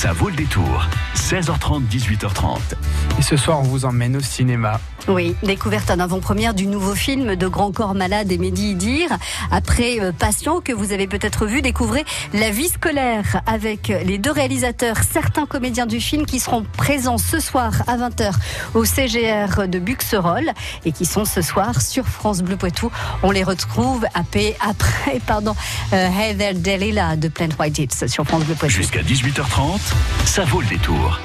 Ça vaut le détour. 16h30, 18h30. Et ce soir, on vous emmène au cinéma. Oui, découverte en avant-première du nouveau film de Grand Corps Malade et Mehdi Idir. Après euh, Patient, que vous avez peut-être vu, découvrez La vie scolaire avec les deux réalisateurs, certains comédiens du film qui seront présents ce soir à 20h au CGR de Buxerolles et qui sont ce soir sur France Bleu Poitou. On les retrouve après, après pardon, euh, Hey There Delilah de Plant White Hits sur France Bleu Poitou. Jusqu'à 18h30, ça vaut le détour.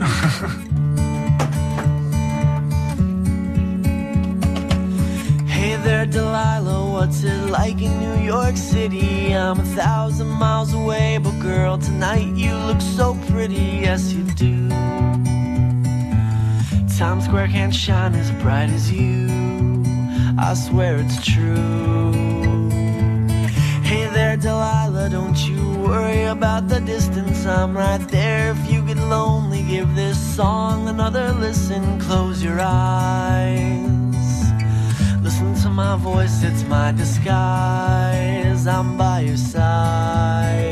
Hey there, Delilah, what's it like in New York City? I'm a thousand miles away, but girl, tonight you look so pretty, yes you do. Times Square can't shine as bright as you, I swear it's true. Hey there, Delilah, don't you worry about the distance, I'm right there. If you get lonely, give this song another listen, close your eyes. Listen to my voice, it's my disguise. I'm by your side.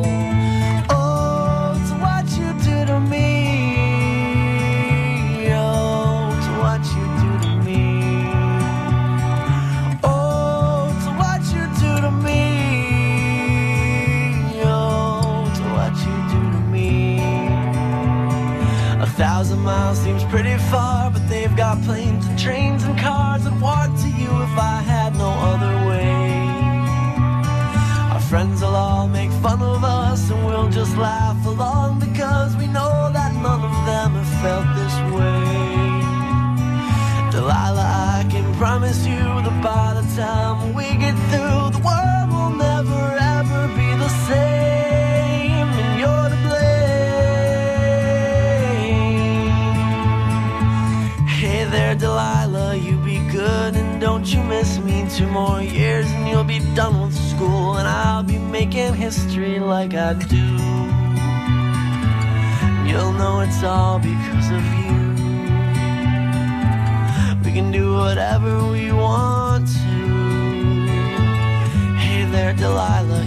And laugh along because we know that none of them have felt this way. Delilah, I can promise you that by the time we get through, the world will never ever be the same, and you're to blame. Hey there, Delilah, you be good and don't you miss me. Two more years and you'll be done with school, and I'll be making history like I do. You'll know it's all because of you. We can do whatever we want to. Hey there, Delilah,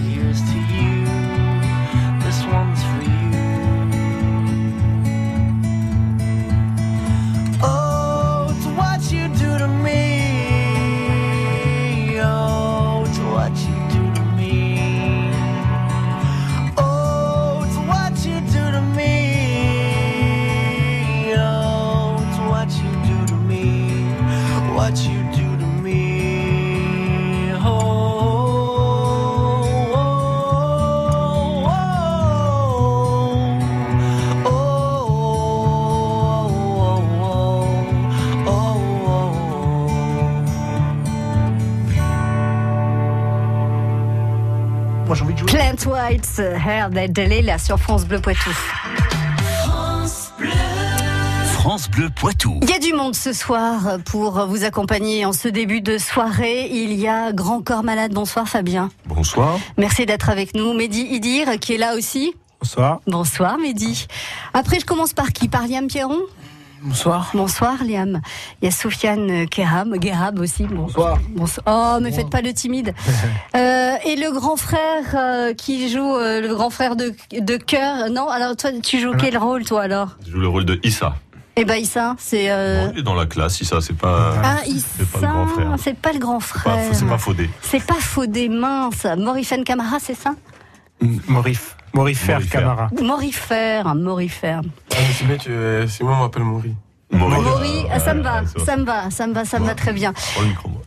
Moi j'ai envie de jouer. Plant White, Hair That Delilah sur France Bleu Poitou. France Bleu Poitou. Il y a du monde ce soir pour vous accompagner en ce début de soirée. Il y a Grand Corps Malade. Bonsoir Fabien. Bonsoir. Merci d'être avec nous. Mehdi Idir qui est là aussi. Bonsoir. Bonsoir Mehdi. Après je commence par qui? Par Liam Pierron? Bonsoir. Bonsoir Liam. Il y a Soufiane Kerab, Gerab aussi. Bonsoir. Oh, mais faites pas le timide. Euh, et le grand frère euh, qui joue euh, le grand frère de, de cœur. Non, alors toi, tu joues quel rôle toi alors? Je joue le rôle de Issa. Eh ben Issa, c'est. euh, Bon, il est dans la classe, Issa, c'est pas. Ah, c'est pas le grand Issa, frère. c'est pas le grand pas, frère. c'est pas Faudé. C'est pas Faudé mince. Morifane Camara, c'est ça? Morif. Morifère Morifère. Camara. Morifère, morifère. Ah, c'est bien euh, c'est moi, on m'appelle Maury. Maury. Maury, ah, ça me va, ça me va, ça me va, ça me va très bien.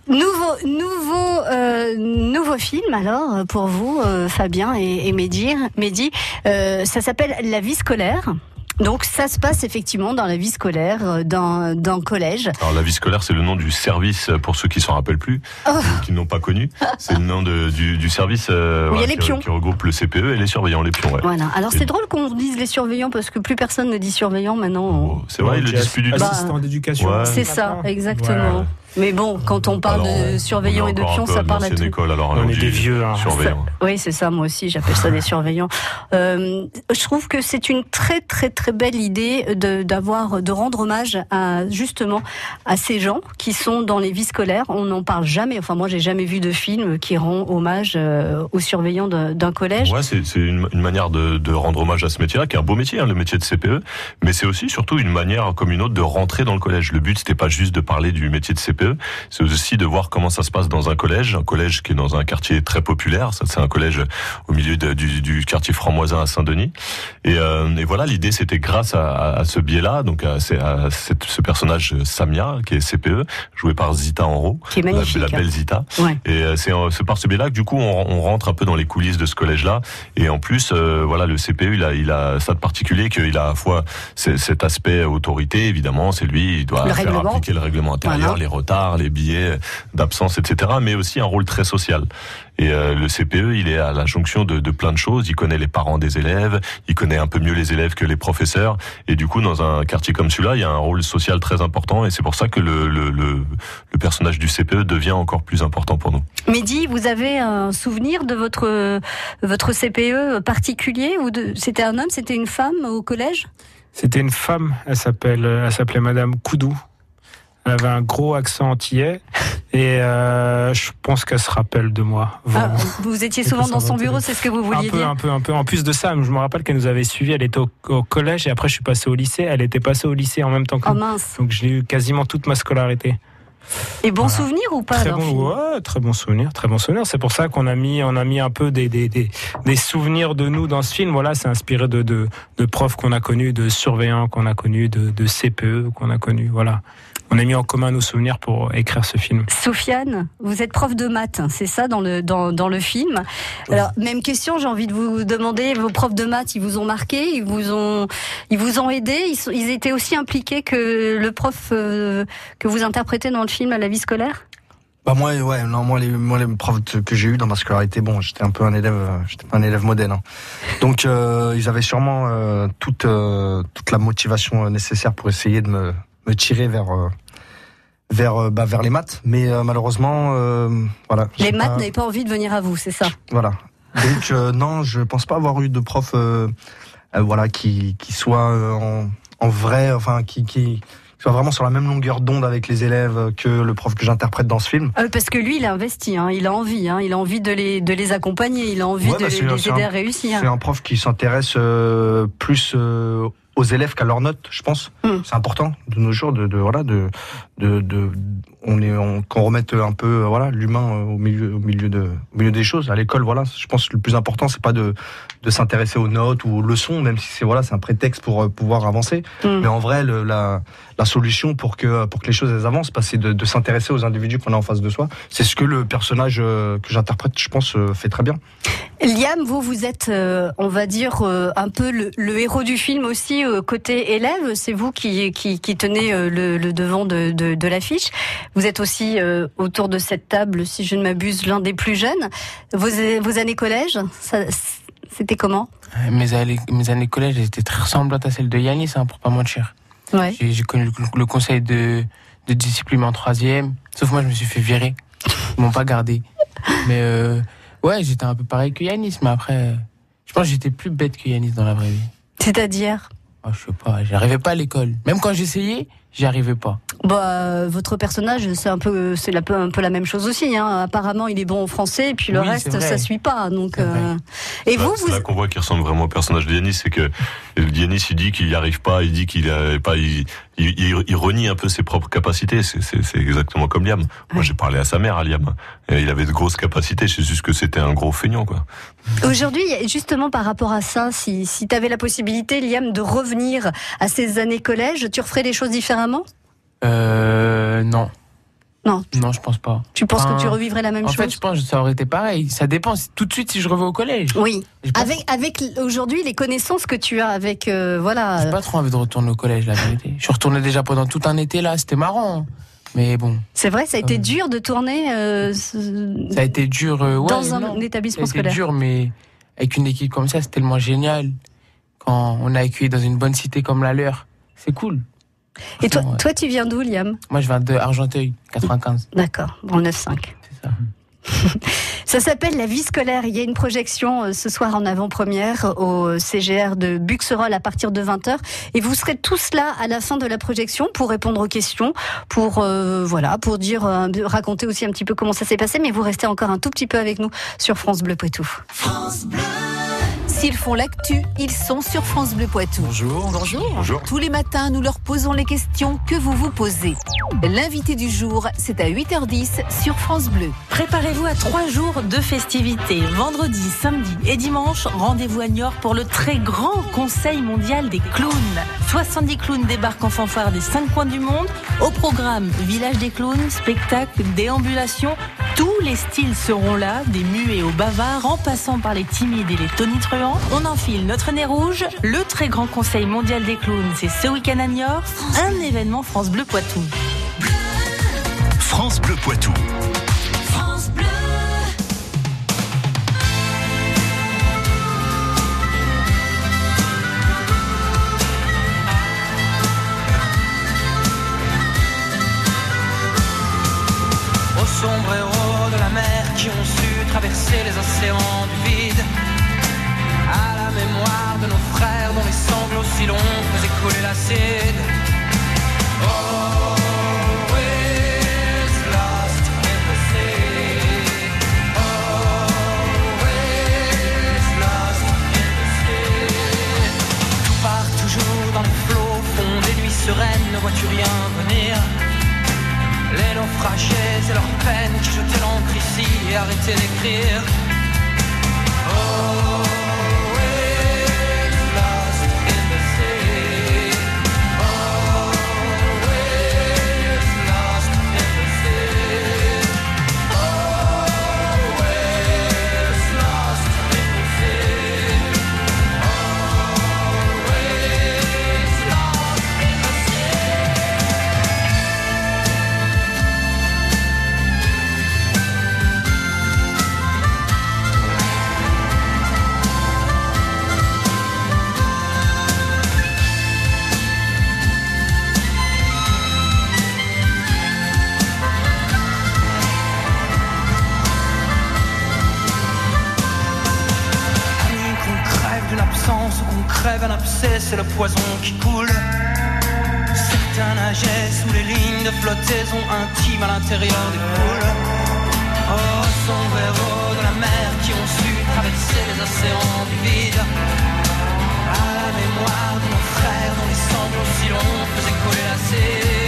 Nouveau, nouveau, euh, nouveau film alors pour vous, euh, Fabien et, et Mehdi. Mehdi, euh, ça s'appelle La vie scolaire. Donc ça se passe effectivement dans la vie scolaire, euh, dans d'un collège. Alors la vie scolaire, c'est le nom du service euh, pour ceux qui s'en rappellent plus, Oh. ou qui n'ont pas connu. C'est le nom de- du, du service euh, Où il y a les qui, pions. qui regroupe le CPE et les surveillants, les pions. Ouais. Voilà. Alors c'est drôle qu'on dise les surveillants parce que plus personne ne dit surveillants maintenant. Oh, C'est vrai, ils le disent plus du tout. Bah, Assistant d'éducation. Ouais. C'est ça, exactement. Mais bon, quand on parle Alors, de surveillants et de pions, ça parle à tout. école, alors On est des vieux, hein. Surveillants. Oui, c'est ça, moi aussi, j'appelle ça des surveillants. Euh, je trouve que c'est une très très très belle idée de d'avoir de rendre hommage à justement à ces gens qui sont dans les vies scolaires. On n'en parle jamais. Enfin, moi, j'ai jamais vu de film qui rend hommage euh, aux surveillants de- d'un collège. Ouais, c'est c'est une, une manière de, de rendre hommage à ce métier-là, qui est un beau métier, hein, le métier de CPE. Mais c'est aussi surtout une manière comme une autre de rentrer dans le collège. Le but, c'était pas juste de parler du métier de CPE, c'est aussi de voir comment ça se passe dans un collège, un collège qui est dans un quartier très populaire. Ça, c'est un collège au milieu de- du, du quartier franc-moisin à Saint-Denis. Et, euh, et voilà, l'idée, c'était grâce à, à- à ce biais-là, donc à, à cette- ce personnage euh, Samia, qui est CPE, joué par Zita Enro, Qui est la, magnifique. la belle Zita. Ouais. Et euh, c'est par ce biais-là que du coup on, on rentre un peu dans les coulisses de ce collège-là. Et en plus, euh, voilà, le CPE, il a, il a ça de particulier qu'il a à la fois cet aspect autorité, évidemment, c'est lui, il doit Le faire appliquer le règlement intérieur, Voilà. les les billets d'absence, etc. Mais aussi un rôle très social. Et euh, le CPE, il est à la jonction de, de plein de choses. Il connaît les parents des élèves, il connaît un peu mieux les élèves que les professeurs. Et du coup, dans un quartier comme celui-là, il y a un rôle social très important. Et c'est pour ça que le, le, le, le personnage du CPE devient encore plus important pour nous. Mehdi, vous avez un souvenir de votre votre CPE particulier ou de c'était un homme, c'était une femme au collège? C'était une femme, elle s'appelle, elle s'appelait Madame Koudou. Elle avait un gros accent antillais et euh, je pense qu'elle se rappelle de moi. Ah. Vous étiez souvent dans son bureau, c'est ce que vous un vouliez peu, dire un peu, un peu. En plus de ça, je me rappelle qu'elle nous avait suivis. Elle était au, au collège et après je suis passé au lycée. Elle était passée au lycée en même temps que Oh mince. Donc j'ai eu quasiment toute ma scolarité. Et bon Voilà. souvenir ou pas Très bon, ouais, très bon souvenir, très bon souvenir. C'est pour ça qu'on a mis, on a mis un peu des, des, des, des souvenirs de nous dans ce film. Voilà, c'est inspiré de, de, de profs qu'on a connus, de surveillants qu'on a connus, de, de CPE qu'on a connus. Voilà. On a mis en commun nos souvenirs pour écrire ce film. Sofiane, vous êtes prof de maths, hein, c'est ça dans le dans, dans le film? Alors même question, j'ai envie de vous demander, vos profs de maths, ils vous ont marqué, ils vous ont ils vous ont aidé, ils, sont- ils étaient aussi impliqués que le prof euh, que vous interprétez dans le film à la vie scolaire? Bah moi ouais non moi les moi les profs que j'ai eu dans ma scolarité bon j'étais un peu un élève euh, j'étais pas un élève modèle hein. donc euh, ils avaient sûrement euh, toute euh, toute la motivation euh, nécessaire pour essayer de me me tirer vers euh, vers euh, bah, vers les maths. Mais euh, malheureusement euh, voilà. Les maths pas- n'avaient pas envie de venir à vous, c'est ça? Voilà. Donc euh, non je pense pas avoir eu de prof euh, euh, voilà qui qui soit euh, en en vrai enfin qui qui soit vraiment sur la même longueur d'onde avec les élèves que le prof que j'interprète dans ce film. Euh, Parce que lui, il a investi, hein, il a envie, hein, il a envie de les de les accompagner, il a envie Ouais, de bah, les, aider un- à réussir. C'est un prof qui s'intéresse euh, plus euh, aux élèves qu'à leurs notes, je pense. Mm. C'est important de nos jours de, de voilà de de, de on est on- qu'on remette un peu euh, voilà l'humain euh, au milieu au milieu de au milieu des choses à l'école voilà je pense que le plus important c'est pas de de s'intéresser aux notes ou aux leçons même si c'est voilà c'est un prétexte pour euh, pouvoir avancer Mm. mais en vrai le- la la solution pour que pour que les choses elles avancent bah, c'est de, de s'intéresser aux individus qu'on a en face de soi c'est ce que le personnage que j'interprète je pense fait très bien Liam, vous, vous êtes, euh, on va dire, euh, un peu le, le héros du film aussi, euh, côté élève. C'est vous qui, qui, qui tenez le, le devant de, de, de l'affiche. Vous êtes aussi euh, autour de cette table, si je ne m'abuse, l'un des plus jeunes. Vos, vos années collège, ça, c'était comment? Euh, Mes années, mes années collège étaient très ressemblantes à celles de Yanis, hein, pour pas mentir. Ouais. J'ai connu le, le conseil de, de discipline en troisième. Sauf moi, je me suis fait virer. Ils m'ont pas gardé. Mais euh, ouais, j'étais un peu pareil que Yanis, mais après, je pense que j'étais plus bête que Yanis dans la vraie vie. C'est-à-dire? Oh, je sais pas, j'arrivais pas à l'école. Même quand j'essayais, j'y arrivais pas. bah, euh, Votre personnage, c'est un peu, c'est un peu, un peu la même chose aussi. Hein. Apparemment, il est bon en français, et puis le Oui, reste, ça suit pas. Donc, euh, Et vous, c'est vous, là qu'on voit qu'il ressemble vraiment au personnage de Yanis, c'est que Yanis il dit qu'il n'y arrive pas, il dit qu'il a pas, il, il, il- il renie un peu ses propres capacités. C'est- C'est c'est exactement comme Liam. Moi, j'ai parlé à sa mère, à Liam. Et il avait de grosses capacités. C'est juste que c'était un gros feignant, quoi. Aujourd'hui, justement par rapport à ça, si, si tu avais la possibilité, Liam, de revenir à ces années collège, tu referais les choses différemment Euh, non. Non. Non, je pense pas. Tu penses Enfin, que tu revivrais la même En chose fait, je pense que ça aurait été pareil. Ça dépend tout de suite si je reviens au collège. Oui. Avec, avec aujourd'hui les connaissances que tu as avec euh, voilà. j'ai pas trop envie de retourner au collège, la vérité. Je suis retourné déjà pendant tout un été là, c'était marrant. Mais bon, C'est vrai, ça a été Ouais. dur de tourner euh, ce- ça a été dur. euh, ouais, dans un non. Ça a établissement été scolaire. dur, mais avec une équipe comme ça, c'est tellement génial. Quand on a accueilli dans une bonne cité comme la leur, c'est cool. Et toi, ouais. toi, tu viens d'où, Liam? Moi, je viens de Argenteuil, 95. D'accord, dans le 9-5. C'est ça. Ça s'appelle La vie scolaire. Il y a une projection euh, ce soir en avant-première au CGR de Buxerolles à partir de 20h. Et vous serez tous là à la fin de la projection pour répondre aux questions, pour euh, voilà, pour dire, euh, raconter aussi un petit peu comment ça s'est passé. Mais vous restez encore un tout petit peu avec nous sur France Bleu Poitou. S'ils font l'actu, ils sont sur France Bleu Poitou. Bonjour. Bonjour. Bonjour. Tous les matins, nous leur posons les questions que vous vous posez. L'invité du jour, c'est à 8h10 sur France Bleu. Préparez-vous à trois jours de festivités. Vendredi, samedi et dimanche, rendez-vous à Niort pour le très grand Conseil mondial des clowns. 70 clowns débarquent en fanfare des cinq coins du monde. Au programme, village des clowns, spectacle, déambulation. Tous les styles seront là, des muets aux bavards, en passant par les timides et les tonitruants. On enfile notre nez rouge. Le très grand Conseil mondial des clowns, c'est ce week-end à Niort. Un événement France Bleu Poitou. France Bleu Poitou. Qui ont su traverser les océans du vide. À la mémoire de nos frères dont les sanglots si longs faisaient couler l'acide. Nuits sereines, ne vois-tu rien naufragés et leurs peines qui jetaient l'encre ici et arrêtaient d'écrire. Always flottaison intime à l'intérieur des poules. Oh, sombreros de la mer qui ont su traverser les océans du vide. À la mémoire de nos frères dont les sanglots si longs faisaient couler l'acide. Always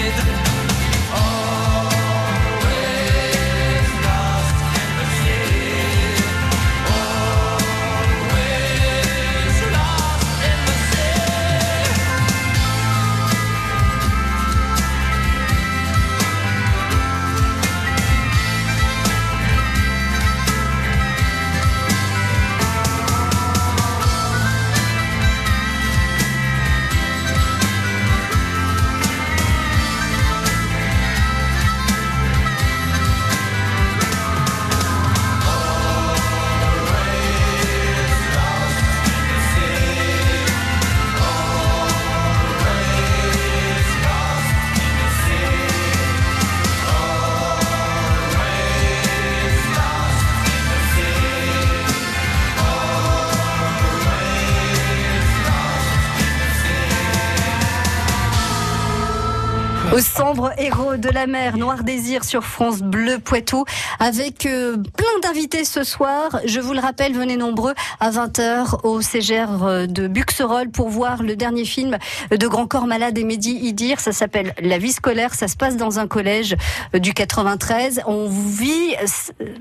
de la mer, Noir Désir sur France Bleu Poitou, avec euh, plein d'invités ce soir. Je vous le rappelle, venez nombreux à 20h au CGR euh, de Buxerolles pour voir le dernier film de Grand Corps Malade et Mehdi Idir. Ça s'appelle La vie scolaire. Ça se passe dans un collège euh, du 93. On vit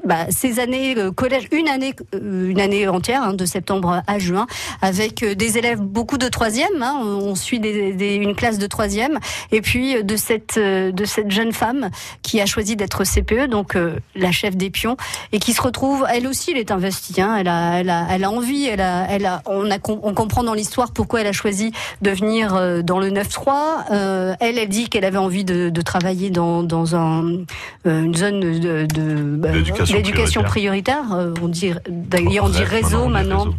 bah, ces années collège, une année, une année entière, hein, de septembre à juin, avec des élèves, beaucoup de troisième. Hein, on suit des, des- une classe de troisième, et puis de cette de cette jeune femme qui a choisi d'être CPE, donc euh, la chef des pions, et qui se retrouve, elle aussi, elle est investie. Hein, elle a, elle a, elle a envie. Elle a, elle a, on a, com- on comprend dans l'histoire pourquoi elle a choisi de venir euh, dans le 9-3. Euh, elle, elle dit qu'elle avait envie de, de travailler dans, dans un, euh, une zone de, de bah, D'éducation prioritaire. Euh, on dit, d'ailleurs, on dit réseau on dit maintenant. réseau.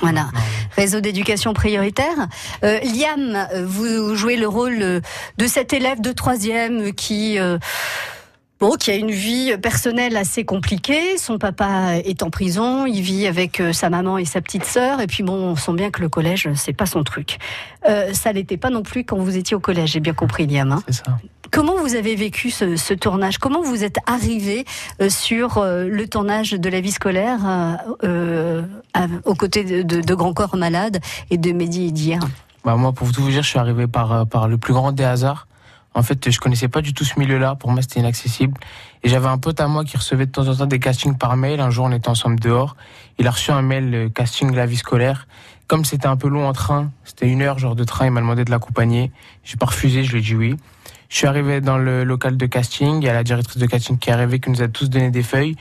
Voilà. Réseau d'éducation prioritaire. Euh, Liam, vous jouez le rôle euh, de cet élève de troisième qui... euh, Bon, qui a une vie personnelle assez compliquée. Son papa est en prison. Il vit avec sa maman et sa petite sœur. Et puis bon, on sent bien que le collège, c'est pas son truc. Ça l'était pas non plus quand vous étiez au collège. J'ai bien compris, Liam. hein. C'est ça. Comment vous avez vécu ce, ce tournage? Comment vous êtes arrivé euh, sur euh, le tournage de la vie scolaire euh, euh, aux côtés de, de, de Grand Corps Malade et de Mehdi Idir Bah, moi, pour tout vous dire, je suis arrivé par, par le plus grand des hasards. En fait, je connaissais pas du tout ce milieu-là. Pour moi, c'était inaccessible. Et j'avais un pote à moi qui recevait de temps en temps des castings par mail. Un jour, on était ensemble dehors. Il a reçu un mail euh, casting la vie scolaire. Comme c'était un peu long en train, c'était une heure genre de train, il m'a demandé de l'accompagner. J'ai pas refusé, je lui ai dit oui. Je suis arrivé dans le local de casting. Il y a la directrice de casting qui est arrivée, qui nous a tous donné des feuilles.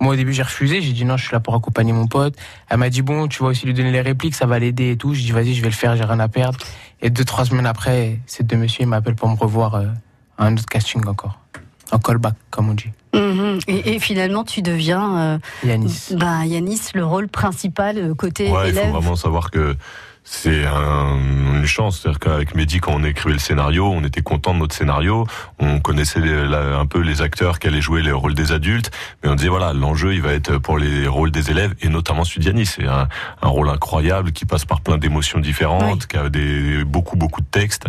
Moi, au début, j'ai refusé. J'ai dit non, je suis là pour accompagner mon pote. Elle m'a dit bon, tu vas aussi lui donner les répliques, ça va l'aider et tout. J'ai dit vas-y, je vais le faire, j'ai rien à perdre. Et deux, trois semaines après, ces deux messieurs ils m'appellent pour me revoir euh, à un autre casting encore. Un callback, comme on dit. Mhm. et, et finalement, tu deviens euh, Yanis. bah, Yanis, le rôle principal euh, côté Ouais, il élève. faut vraiment savoir que c'est un- une chance. C'est-à-dire qu'avec Mehdi, quand on écrivait le scénario, on était content de notre scénario. On connaissait les- la- un peu les acteurs qui allaient jouer les rôles des adultes. Mais on disait, voilà, l'enjeu, il va être pour les rôles des élèves et notamment d'Yannis. C'est un, un rôle incroyable qui passe par plein d'émotions différentes, qui a des, beaucoup, beaucoup de textes.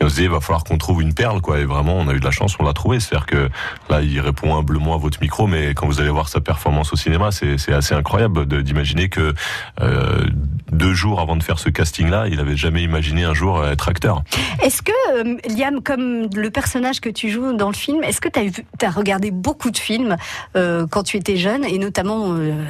Et on se disait, il va falloir qu'on trouve une perle, quoi. Et vraiment, on a eu de la chance, on l'a trouvé. C'est-à-dire que là, il répond humblement à votre micro, mais quand vous allez voir sa performance au cinéma, c'est c'est assez incroyable d'imaginer que euh, deux jours avant de faire ce casting-là, il avait jamais imaginé un jour être acteur. Est-ce que, euh, Liam, comme le personnage que tu joues dans le film, est-ce que tu as, regardé beaucoup de films euh, quand tu étais jeune, et notamment euh,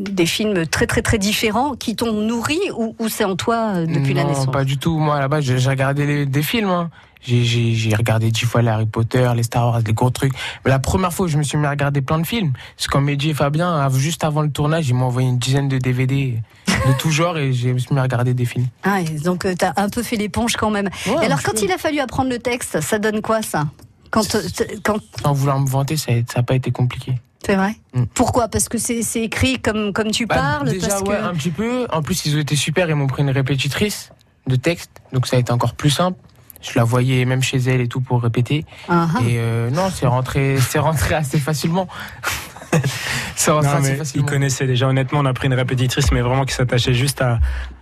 des films très très très différents qui t'ont nourri, ou, ou c'est en toi euh, depuis la non, naissance? pas du tout. Moi, là-bas, j'ai j'ai regardé les- des films. hein. J'ai- regardé dix fois les Harry Potter, les Star Wars, les gros trucs. Mais la première fois où je me suis mis à regarder plein de films, c'est quand Mehdi et Fabien, juste avant le tournage, ils m'ont envoyé une dizaine de DVD de tout genre et je me suis mis à regarder des films. Ah, donc tu as un peu fait l'éponge quand même. Ouais, Et alors quand il a fallu apprendre le texte, ça donne quoi ça? Quand, euh, quand Sans vouloir me vanter, ça n'a pas été compliqué. c'est vrai? Mm. Pourquoi? Parce que c'est écrit comme comme tu Bah, parles. déjà, parce ouais, que... un petit peu. En plus, ils ont été super. Ils m'ont pris une répétitrice de texte. Donc, ça a été encore plus simple. Je la voyais même chez elle et tout pour répéter. Ah, ah. Et euh, non, c'est rentré, c'est rentré assez facilement. Non, assez mais il connaissait déjà. Honnêtement, on a pris une répétitrice, mais vraiment qui s'attachait juste à,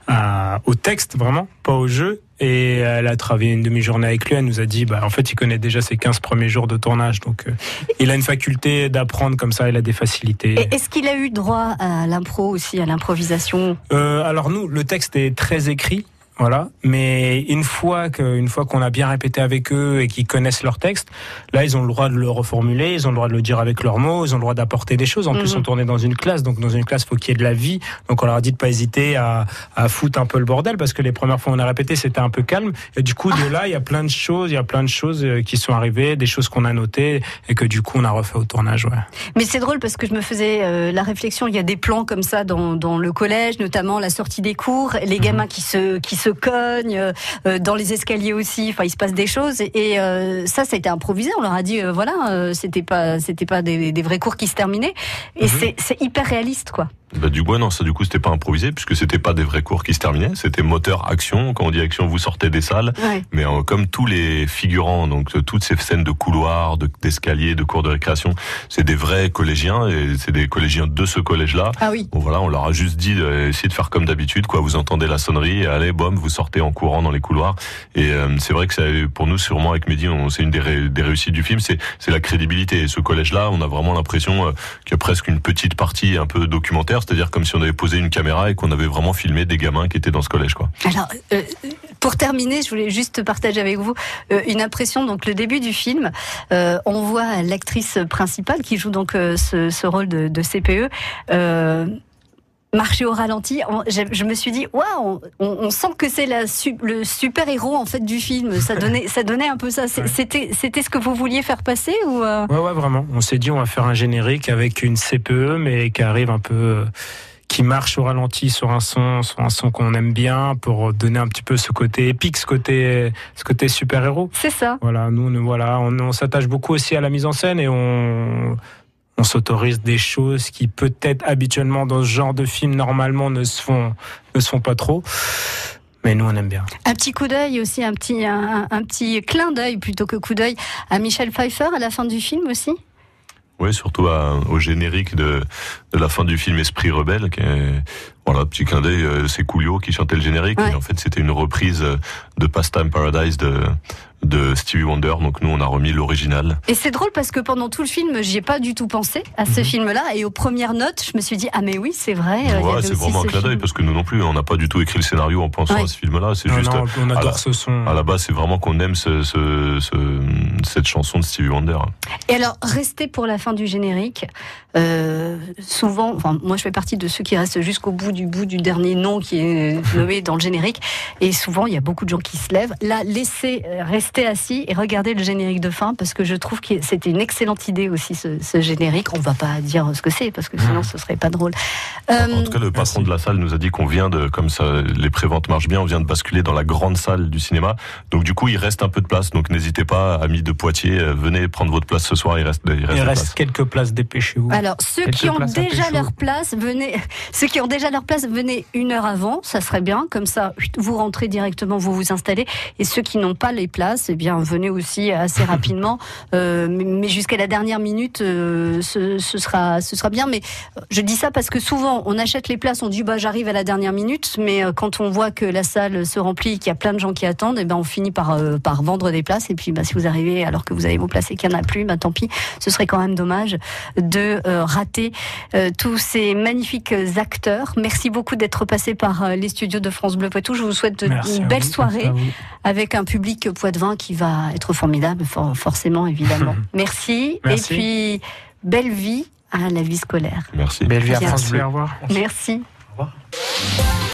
à- au texte, vraiment, pas au jeu. Et elle a travaillé une demi-journée avec lui. Elle nous a dit, bah, en fait, il connaît déjà ses 15 premiers jours de tournage. Donc, euh, il a une faculté d'apprendre comme ça. Il a des facilités. Et Est-ce qu'il a eu droit à l'impro aussi, à l'improvisation? Euh, alors nous, le texte est très écrit. Voilà, mais une fois que, une fois qu'on a bien répété avec eux et qu'ils connaissent leur texte, là ils ont le droit de le reformuler, ils ont le droit de le dire avec leurs mots, ils ont le droit d'apporter des choses. En plus, Mhm. on tournait dans une classe, donc dans une classe, faut qu'il y ait de la vie. Donc on leur a dit de pas hésiter à, à foutre un peu le bordel parce que les premières fois on a répété, c'était un peu calme. Et du coup, de là, il y a plein de choses, il y a plein de choses euh, qui sont arrivées, des choses qu'on a notées et que du coup on a refait au tournage. Ouais. Mais c'est drôle parce que je me faisais euh, la réflexion, il y a des plans comme ça dans, dans le collège, notamment la sortie des cours, les gamins qui se qui se cognent, euh, euh, dans les escaliers aussi, enfin il se passe des choses. Et euh, ça ça a été improvisé, on leur a dit euh, voilà, euh, c'était pas c'était pas des, des vrais cours qui se terminaient. Et c'est c'est hyper réaliste quoi. Bah, du coup, non, ça, du coup, c'était pas improvisé, puisque c'était pas des vrais cours qui se terminaient. C'était moteur action. Quand on dit action, vous sortez des salles. Ouais. Mais euh, comme tous les figurants, donc euh, toutes ces scènes de couloirs, de- d'escaliers, de, cours de récréation, c'est des vrais collégiens et c'est des collégiens de ce collège-là. Ah oui. Bon voilà, on leur a juste dit d'essayer de faire comme d'habitude, quoi. Vous entendez la sonnerie, et allez, bom, vous sortez en courant dans les couloirs. Et euh, c'est vrai que ça, pour nous, sûrement avec Mehdi, c'est une des, ré- des réussites du film, c'est c'est la crédibilité. Et ce collège-là, on a vraiment l'impression euh, qu'il y a presque une petite partie un peu documentaire, c'est-à-dire comme si on avait posé une caméra et qu'on avait vraiment filmé des gamins qui étaient dans ce collège, quoi. Alors, euh, pour terminer, je voulais juste partager avec vous euh, une impression. Donc, le début du film, euh, on voit l'actrice principale qui joue donc ce, rôle de CPE. Marcher au ralenti, je, je me suis dit, waouh, on, on sent que c'est le super héros en fait du film. Ça donnait, ça donnait un peu ça. C'était, c'était ce que vous vouliez faire passer ou euh Ouais, ouais, vraiment. On s'est dit, on va faire un générique avec une CPE, mais qui arrive un peu, euh, qui marche au ralenti sur un son, sur un son qu'on aime bien, pour donner un petit peu ce côté épique, ce côté, ce côté super héros. C'est ça. Voilà, nous, nous, voilà, on, on s'attache beaucoup aussi à la mise en scène et on, on s'autorise des choses qui peut-être habituellement dans ce genre de film normalement ne se font, ne se font pas trop. Mais nous, on aime bien. Un petit coup d'œil aussi, un petit, un, un petit clin d'œil plutôt que coup d'œil à Michel Pfeiffer à la fin du film aussi. Oui, surtout à- au générique de, de la fin du film Esprit rebelle. Qui est, voilà, petit clin d'œil, euh, c'est Coolio qui chantait le générique. Ouais. Et en fait, c'était une reprise euh, de Pastime Paradise de, de Stevie Wonder. Donc nous, on a remis l'original. Et c'est drôle parce que pendant tout le film, j'y ai pas du tout pensé à ce film-là. Et aux premières notes, je me suis dit ah mais oui, c'est vrai. euh, Ouais, c'est vraiment un clin d'œil film. parce que nous non plus, on n'a pas du tout écrit le scénario en pensant Ouais. à ce film-là. C'est juste, non, on à adore la- ce son. à la base, c'est vraiment qu'on aime ce, ce, ce- cette chanson de Stevie Wonder. Et alors, restez pour la fin du générique. Euh, souvent, enfin, moi, je fais partie de ceux qui restent jusqu'au bout du bout du dernier nom qui est nommé dans le générique. Et souvent, il y a beaucoup de gens qui se lèvent. Là, laissez euh, rester assis et regardez le générique de fin parce que je trouve que c'était une excellente idée aussi ce, ce générique. On va pas dire ce que c'est parce que sinon, ce serait pas drôle. En Euh, tout cas, le patron merci. de la salle nous a dit qu'on vient de, comme ça, les préventes marchent bien, on vient de basculer dans la grande salle du cinéma. Donc, du coup, il reste un peu de place. Donc, n'hésitez pas, amis de Poitiers, euh, venez prendre votre place ce soir. Il reste, il reste, Il de la reste place. quelques places, dépêchez-vous. Alors, ceux Quelques qui ont déjà leur place, venez. Ceux qui ont déjà leur place, venez une heure avant. Ça serait bien. Comme ça, vous rentrez directement, vous vous installez. Et ceux qui n'ont pas les places, eh bien, venez aussi assez rapidement. Euh, mais jusqu'à la dernière minute, euh, ce, ce sera, ce sera bien. Mais euh, je dis ça parce que souvent, on achète les places, on dit bah j'arrive à la dernière minute. Mais quand on voit que la salle se remplit, qu'il y a plein de gens qui attendent, eh ben on finit par euh, par vendre des places. Et puis, bah, si vous arrivez alors que vous avez vos places et qu'il n'y en a plus, bah tant pis. Ce serait quand même dommage de rater tous ces magnifiques acteurs. Merci beaucoup d'être passé par euh, les studios de France Bleu Poitou. Je vous souhaite Merci une belle vous, soirée merci avec un public poitevin qui va être formidable, for- forcément, évidemment. Merci. Merci. Et puis, belle vie à la vie scolaire. Merci. Belle vie à. France Merci, Bleu. au revoir. Merci.